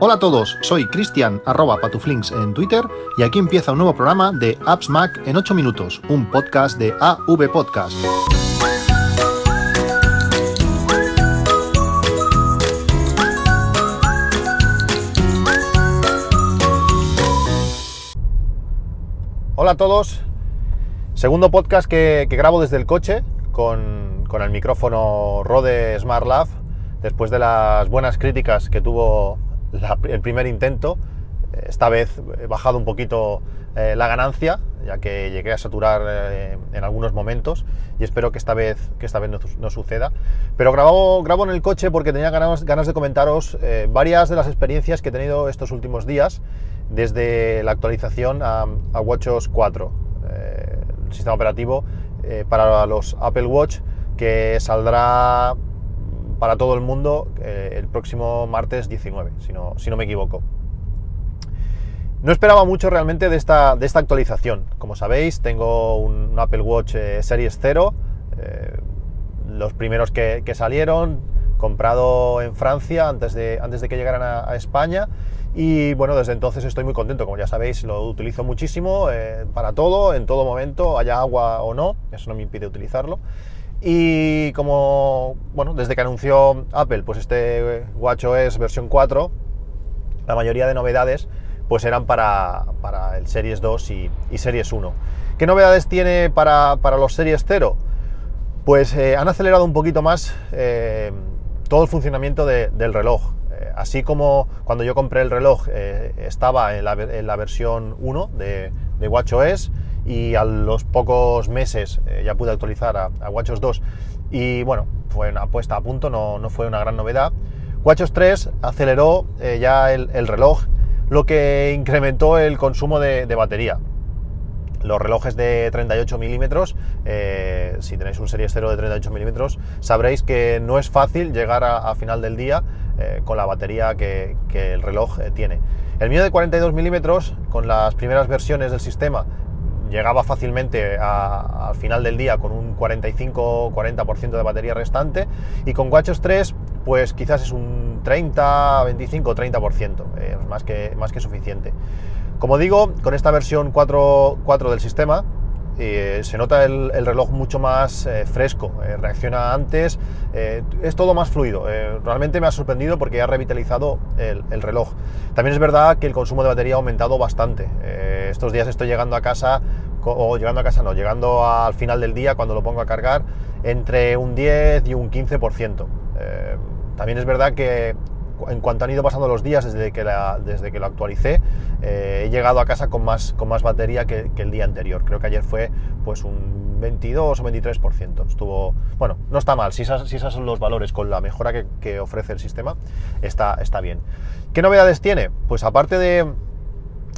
Hola a todos, soy Cristian arroba patuflinks en Twitter y aquí empieza un nuevo programa de Apps Mac en 8 minutos, un podcast de AV Podcast. Hola a todos, segundo podcast que, grabo desde el coche con, con el micrófono Rode Smart Lab después de las buenas críticas que tuvo el primer intento. Esta vez he bajado un poquito eh, la ganancia, ya que llegué a saturar eh, en algunos momentos y espero que esta vez, que esta vez no, suceda. Pero grabo, grabo en el coche porque tenía ganas, ganas de comentaros eh, varias de las experiencias que he tenido estos últimos días desde la actualización a, a WatchOS 4, el sistema operativo para los Apple Watch que saldrá para todo el mundo eh, el próximo martes 19, si no, si no me equivoco. No esperaba mucho realmente de esta, de esta actualización. Como sabéis, tengo un, Apple Watch eh, Series 0, eh, los primeros que, salieron, comprado en Francia antes de, antes de que llegaran a, España. Y bueno, desde entonces estoy muy contento, como ya sabéis, lo utilizo muchísimo para todo, en todo momento, haya agua o no, eso no me impide utilizarlo. Y como, bueno, desde que anunció Apple, pues este WatchOS versión 4, la mayoría de novedades pues eran para, el Series 2 y, Series 1. ¿Qué novedades tiene para, los Series 0? Pues eh, han acelerado un poquito más eh, todo el funcionamiento del reloj. Eh, así como cuando yo compré el reloj estaba en la, versión 1 de, de WatchOS, y a los pocos meses eh, ya pude actualizar a, WatchOS 2 y bueno, fue una puesta a punto, no, no fue una gran novedad. WatchOS 3 aceleró eh, ya el, reloj, lo que incrementó el consumo de, batería. Los relojes de 38 milímetros, eh, si tenéis un Series 0 de 38 milímetros, sabréis que no es fácil llegar a, final del día con la batería que, el reloj tiene. El mío de 42 milímetros, con las primeras versiones del sistema, llegaba fácilmente al final del día con un 45-40% de batería restante y con WatchOS 3 pues quizás es un 30, 25, 30%, es más que, más que suficiente. Como digo, con esta versión 4, 4 del sistema eh, se nota el, reloj mucho más eh, fresco, eh, reacciona antes, es todo más fluido. realmente me ha sorprendido porque ha revitalizado el, el, reloj. También es verdad que el consumo de batería ha aumentado bastante. estos días estoy llegando a casa, o llegando a casa no, llegando al final del día cuando lo pongo a cargar, entre un 10 y un 15%. también es verdad que en cuanto han ido pasando los días desde que, desde que lo actualicé, eh, he llegado a casa con más, con más batería que, el día anterior. Creo que ayer fue pues un 22 o 23%. Estuvo, bueno, no está mal. Si, esas, si esos son los valores con la mejora que, ofrece el sistema, está, está bien. ¿Qué novedades tiene? Pues aparte de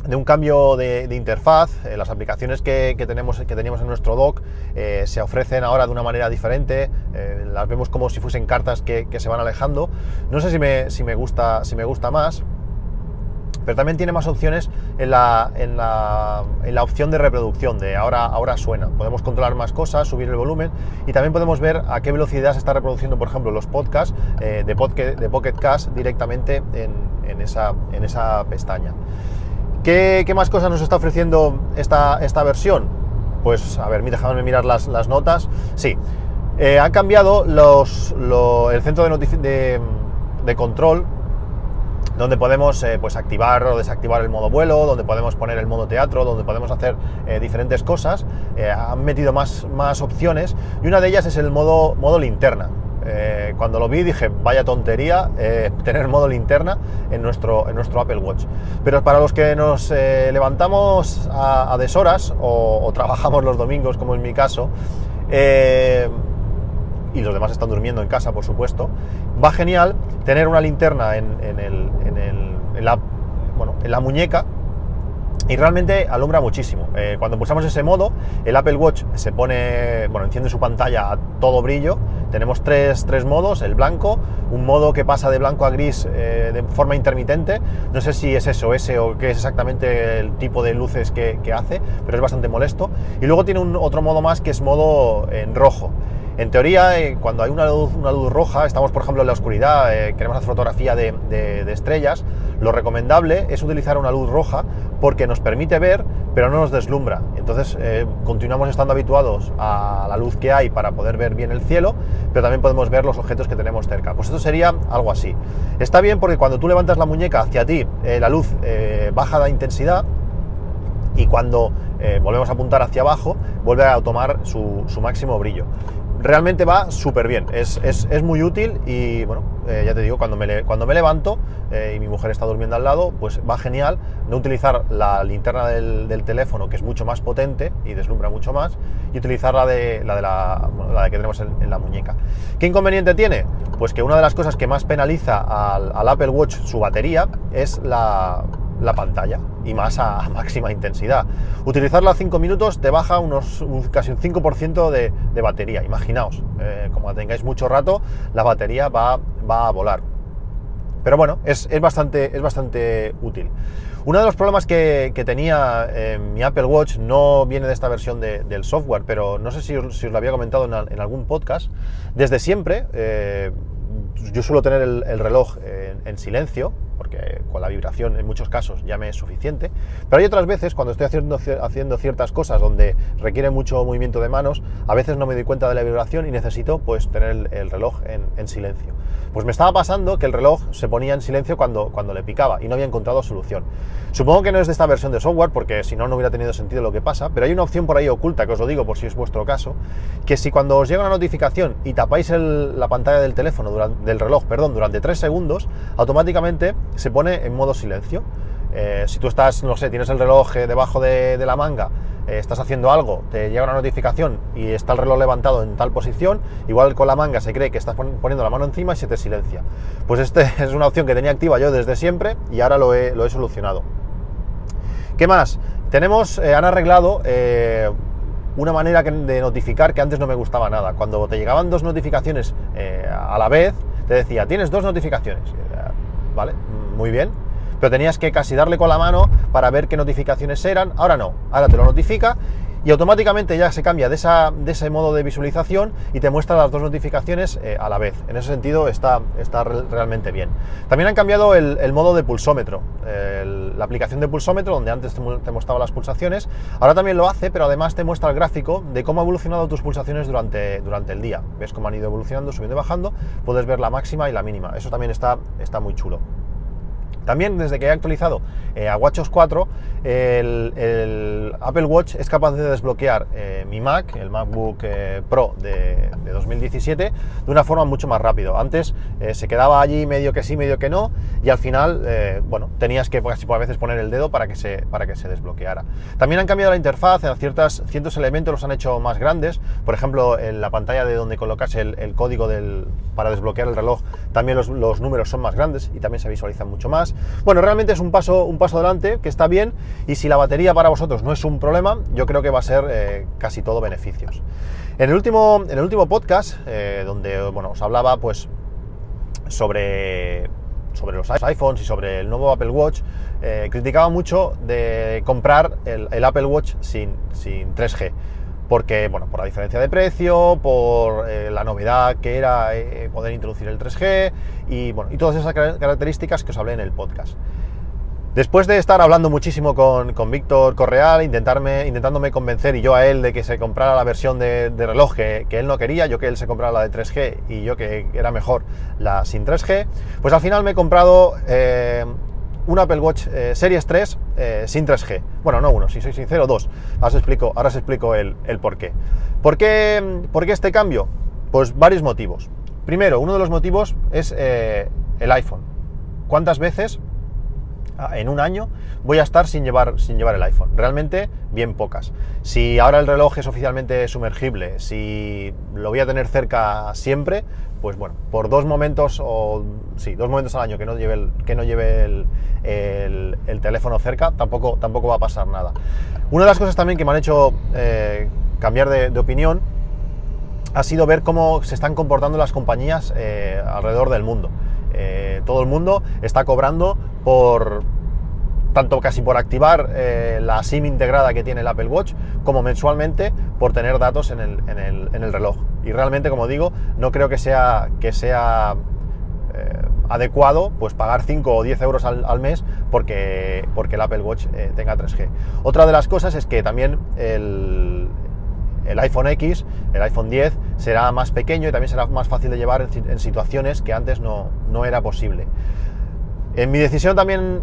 de un cambio de, interfaz. Eh, las aplicaciones que, tenemos, que teníamos en nuestro dock eh, se ofrecen ahora de una manera diferente. Eh, las vemos como si fuesen cartas que, se van alejando. No sé si me, si me, gusta, si me gusta más. Pero también tiene más opciones en la, en la, en la opción de reproducción, de ahora, ahora suena. Podemos controlar más cosas, subir el volumen y también podemos ver a qué velocidad se está reproduciendo, por ejemplo, los podcasts de, Pocket, de Pocket Cast directamente en, en, esa, en esa pestaña. ¿Qué, más cosas nos está ofreciendo esta, esta versión? Pues, a ver, déjame mirar las, notas. Sí, eh, han cambiado los, el centro de, de, control, donde podemos eh, pues activar o desactivar el modo vuelo, donde podemos poner el modo teatro, donde podemos hacer eh, diferentes cosas. han metido más, más opciones y una de ellas es el modo, modo linterna. Eh, cuando lo vi dije, vaya tontería eh, tener modo linterna en nuestro, en nuestro Apple Watch. Pero para los que nos eh, levantamos a, deshoras o, trabajamos los domingos, como en mi caso, y los demás están durmiendo en casa, por supuesto, va genial tener una linterna en, la, en la muñeca y realmente alumbra muchísimo. cuando pulsamos ese modo, el Apple Watch se pone, bueno, enciende su pantalla a todo brillo tenemos tres, modos, el blanco, un modo que pasa de blanco a gris eh, de forma intermitente, no sé si es eso, ese o qué es exactamente el tipo de luces que, hace, pero es bastante molesto. Y luego tiene un, otro modo más que es modo en rojo. En teoría, eh, cuando hay una luz, una luz, roja, estamos por ejemplo en la oscuridad, eh, queremos hacer fotografía de, estrellas, lo recomendable es utilizar una luz roja porque nos permite ver, pero no nos deslumbra. Entonces eh, continuamos estando habituados a la luz que hay para poder ver bien el cielo, pero también podemos ver los objetos que tenemos cerca. Pues esto sería algo así. Está bien porque cuando tú levantas la muñeca hacia ti, eh, la luz eh, baja de intensidad y cuando volvemos a apuntar hacia abajo, vuelve a tomar su máximo brillo realmente va súper bien, es, muy útil y bueno, eh, ya te digo, cuando me, cuando me levanto eh, y mi mujer está durmiendo al lado, pues va genial no utilizar la linterna del, teléfono, que es mucho más potente y deslumbra mucho más, y utilizar la de la, de la, que tenemos en, la muñeca. ¿Qué inconveniente tiene? Pues que una de las cosas que más penaliza al Apple Watch su batería es la, la pantalla y más a, máxima intensidad. Utilizarla 5 minutos te baja unos casi un 5% de, de, batería. Imaginaos, eh, como tengáis mucho rato, la batería va, va a volar. Pero bueno, es, bastante, es bastante útil. Uno de los problemas que, tenía mi Apple Watch no viene de esta versión del software, pero no sé si, os lo había comentado en, algún podcast. Desde siempre, eh, yo suelo tener el, reloj en silencio, porque con la vibración en muchos casos ya me es suficiente, pero hay otras veces cuando estoy haciendo, haciendo ciertas cosas donde requiere mucho movimiento de manos, a veces no me doy cuenta de la vibración y necesito pues tener el, reloj en, silencio. Pues me estaba pasando que el reloj se ponía en silencio cuando, cuando le picaba y no había encontrado solución. Supongo que no es de esta versión de software porque si no, no hubiera tenido sentido lo que pasa, pero hay una opción por ahí oculta, que os lo digo por si es vuestro caso, que si cuando os llega una notificación y tapáis la pantalla del teléfono, del reloj, perdón, durante 3 segundos, automáticamente se pone en modo silencio. Eh, si tú estás, no sé, tienes el reloj eh, debajo de, la manga, eh, estás haciendo algo, te llega una notificación y está el reloj levantado en tal posición, igual con la manga se cree que estás poniendo la mano encima y se te silencia. Pues esta es una opción que tenía activa yo desde siempre y ahora lo he, solucionado. ¿Qué más? Tenemos, han arreglado una manera de notificar que antes no me gustaba nada. Cuando te llegaban dos notificaciones a la vez, te decía, tienes dos notificaciones. ¿Vale? Muy bien, pero tenías que casi darle con la mano para ver qué notificaciones eran. Ahora no, ahora te lo notifica y automáticamente ya se cambia de, de ese modo de visualización y te muestra las dos notificaciones eh, a la vez. En ese sentido está, está realmente bien. También han cambiado el, modo de pulsómetro, la aplicación de pulsómetro donde antes te, mostraba las pulsaciones, ahora también lo hace, pero además te muestra el gráfico de cómo ha evolucionado tus pulsaciones durante, durante el día. Ves cómo han ido evolucionando, subiendo y bajando, puedes ver la máxima y la mínima. Eso también está, está muy chulo. También desde que he actualizado eh, a WatchOS 4, el, Apple Watch es capaz de desbloquear eh, mi Mac, el MacBook eh, Pro de, 2017, de una forma mucho más rápido. Antes se quedaba allí medio que sí, medio que no, y al final, bueno, tenías que pues, a veces poner el dedo para que, se, para que se desbloqueara. También han cambiado la interfaz, en ciertos elementos los han hecho más grandes, por ejemplo, en la pantalla de donde colocas el, código para desbloquear el reloj, también los números son más grandes y también se visualizan mucho más. Bueno, realmente es un paso, un paso adelante que está bien y si la batería para vosotros no es un problema, yo creo que va a ser eh, casi todo beneficios. En el último, en el último podcast, eh, donde bueno, os hablaba pues sobre, sobre los iPhones y sobre el nuevo Apple Watch, eh, criticaba mucho de comprar el, Apple Watch sin, sin 3G porque, bueno, por la diferencia de precio, por eh, la novedad que era eh, poder introducir el 3G y, bueno, y todas esas características que os hablé en el podcast. Después de estar hablando muchísimo con, Víctor Correal, intentarme, intentándome convencer y yo a él de que se comprara la versión de, reloj que, él no quería, yo que él se comprara la de 3G y yo que era mejor la sin 3G, pues al final me he comprado eh, un Apple Watch eh, Series 3 eh, sin 3G. Bueno, no uno, si soy sincero, dos. Ahora os explico, ahora explico el, por qué. ¿Por qué. ¿Por qué este cambio? Pues varios motivos. Primero, uno de los motivos es eh, el iPhone. ¿Cuántas veces ah, en un año voy a estar sin llevar, sin llevar el iPhone. Realmente, bien pocas. Si ahora el reloj es oficialmente sumergible, si lo voy a tener cerca siempre, pues bueno, por dos momentos o sí, dos momentos al año que no lleve el, que no lleve el, teléfono cerca, tampoco, tampoco va a pasar nada. Una de las cosas también que me han hecho eh, cambiar de, opinión ha sido ver cómo se están comportando las compañías eh, alrededor del mundo. Eh, todo el mundo está cobrando por, tanto casi por activar eh, la SIM integrada que tiene el Apple Watch, como mensualmente por tener datos en el, reloj. Y realmente, como digo, no creo que sea, que sea eh, adecuado pues pagar 5 o 10 euros al, mes porque, porque el Apple Watch eh, tenga 3G. Otra de las cosas es que también el, el, iPhone X, el iPhone 10, será más pequeño y también será más fácil de llevar en, situaciones que antes no, no, era posible. En mi decisión también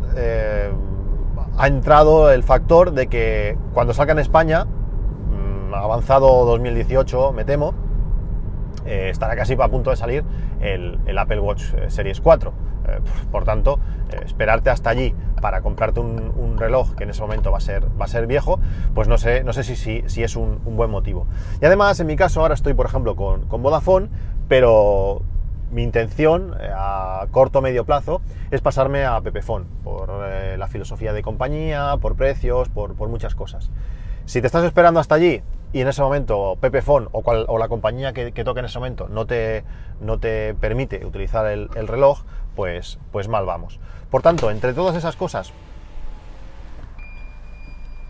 ha entrado el factor de que cuando salga en España, mm, avanzado 2018 me temo, eh, estará casi a punto de salir el, Apple Watch eh, Series 4. Eh, por tanto, esperarte hasta allí para comprarte un, reloj que en ese momento va a ser, va a ser viejo, pues no sé, no sé si, si, es un, buen motivo. Y además, en mi caso, ahora estoy, por ejemplo, con, con Vodafone, pero mi intención a corto o medio plazo es pasarme a Pepefone por la filosofía de compañía, por precios, por, muchas cosas. Si te estás esperando hasta allí y en ese momento Pepefon o, o la compañía que, toque en ese momento no te, no te permite utilizar el, reloj, pues, pues mal vamos. Por tanto, entre todas esas cosas,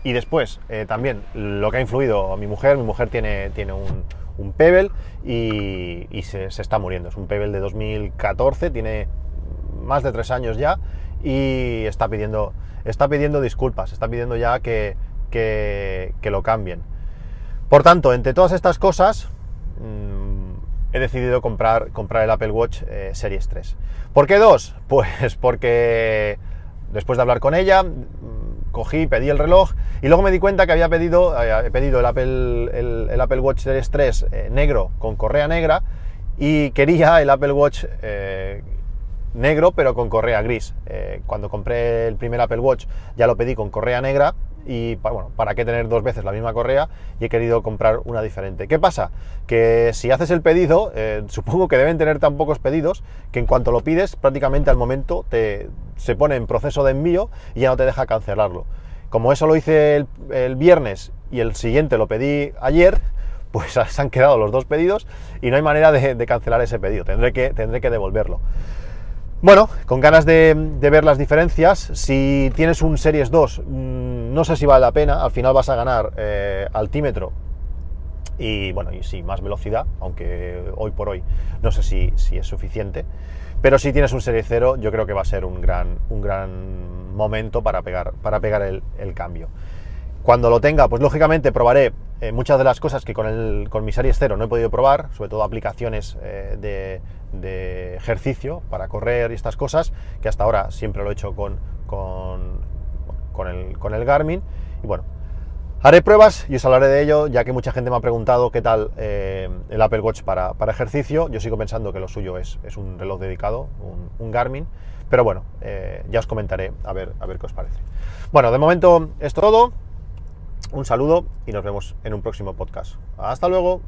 y después eh, también lo que ha influido a mi mujer, mi mujer tiene, tiene un, un Pebble y, se, está muriendo. Es un Pebble de 2014, tiene más de tres años ya y está pidiendo, está pidiendo disculpas, está pidiendo ya que, que, lo cambien. Por tanto, entre todas estas cosas, mm, he decidido comprar, comprar el Apple Watch eh, Series 3. ¿Por qué dos? Pues porque después de hablar con ella, cogí, pedí el reloj y luego me di cuenta que había pedido, eh, pedido el Apple, el, Apple Watch Series 3 eh, negro con correa negra y quería el Apple Watch negro pero con correa gris. cuando compré el primer Apple Watch ya lo pedí con correa negra y bueno, ¿para qué tener dos veces la misma correa? Y he querido comprar una diferente. ¿Qué pasa? Que si haces el pedido, eh, supongo que deben tener tan pocos pedidos que en cuanto lo pides, prácticamente al momento te, se pone en proceso de envío y ya no te deja cancelarlo. Como eso lo hice el, viernes y el siguiente lo pedí ayer, pues se han quedado los dos pedidos y no hay manera de, de cancelar ese pedido. Tendré que, tendré que devolverlo. Bueno, con ganas de, ver las diferencias, si tienes un Series 2, mm, no sé si vale la pena, al final vas a ganar eh, altímetro y bueno, y sí, más velocidad, aunque hoy por hoy no sé si, es suficiente, pero si tienes un Series 0 yo creo que va a ser un gran, un gran momento para pegar, para pegar el, cambio. Cuando lo tenga, pues lógicamente probaré eh, muchas de las cosas que con, el, con mi Series 0 no he podido probar, sobre todo aplicaciones eh, de de ejercicio para correr y estas cosas, que hasta ahora siempre lo he hecho con, con, el, con el Garmin. Y bueno, haré pruebas y os hablaré de ello, ya que mucha gente me ha preguntado qué tal eh, el Apple Watch para, ejercicio. Yo sigo pensando que lo suyo es, es un reloj dedicado, un, Garmin. Pero bueno, ya os comentaré a ver, a ver qué os parece. Bueno, de momento es todo. Un saludo y nos vemos en un próximo podcast. Hasta luego.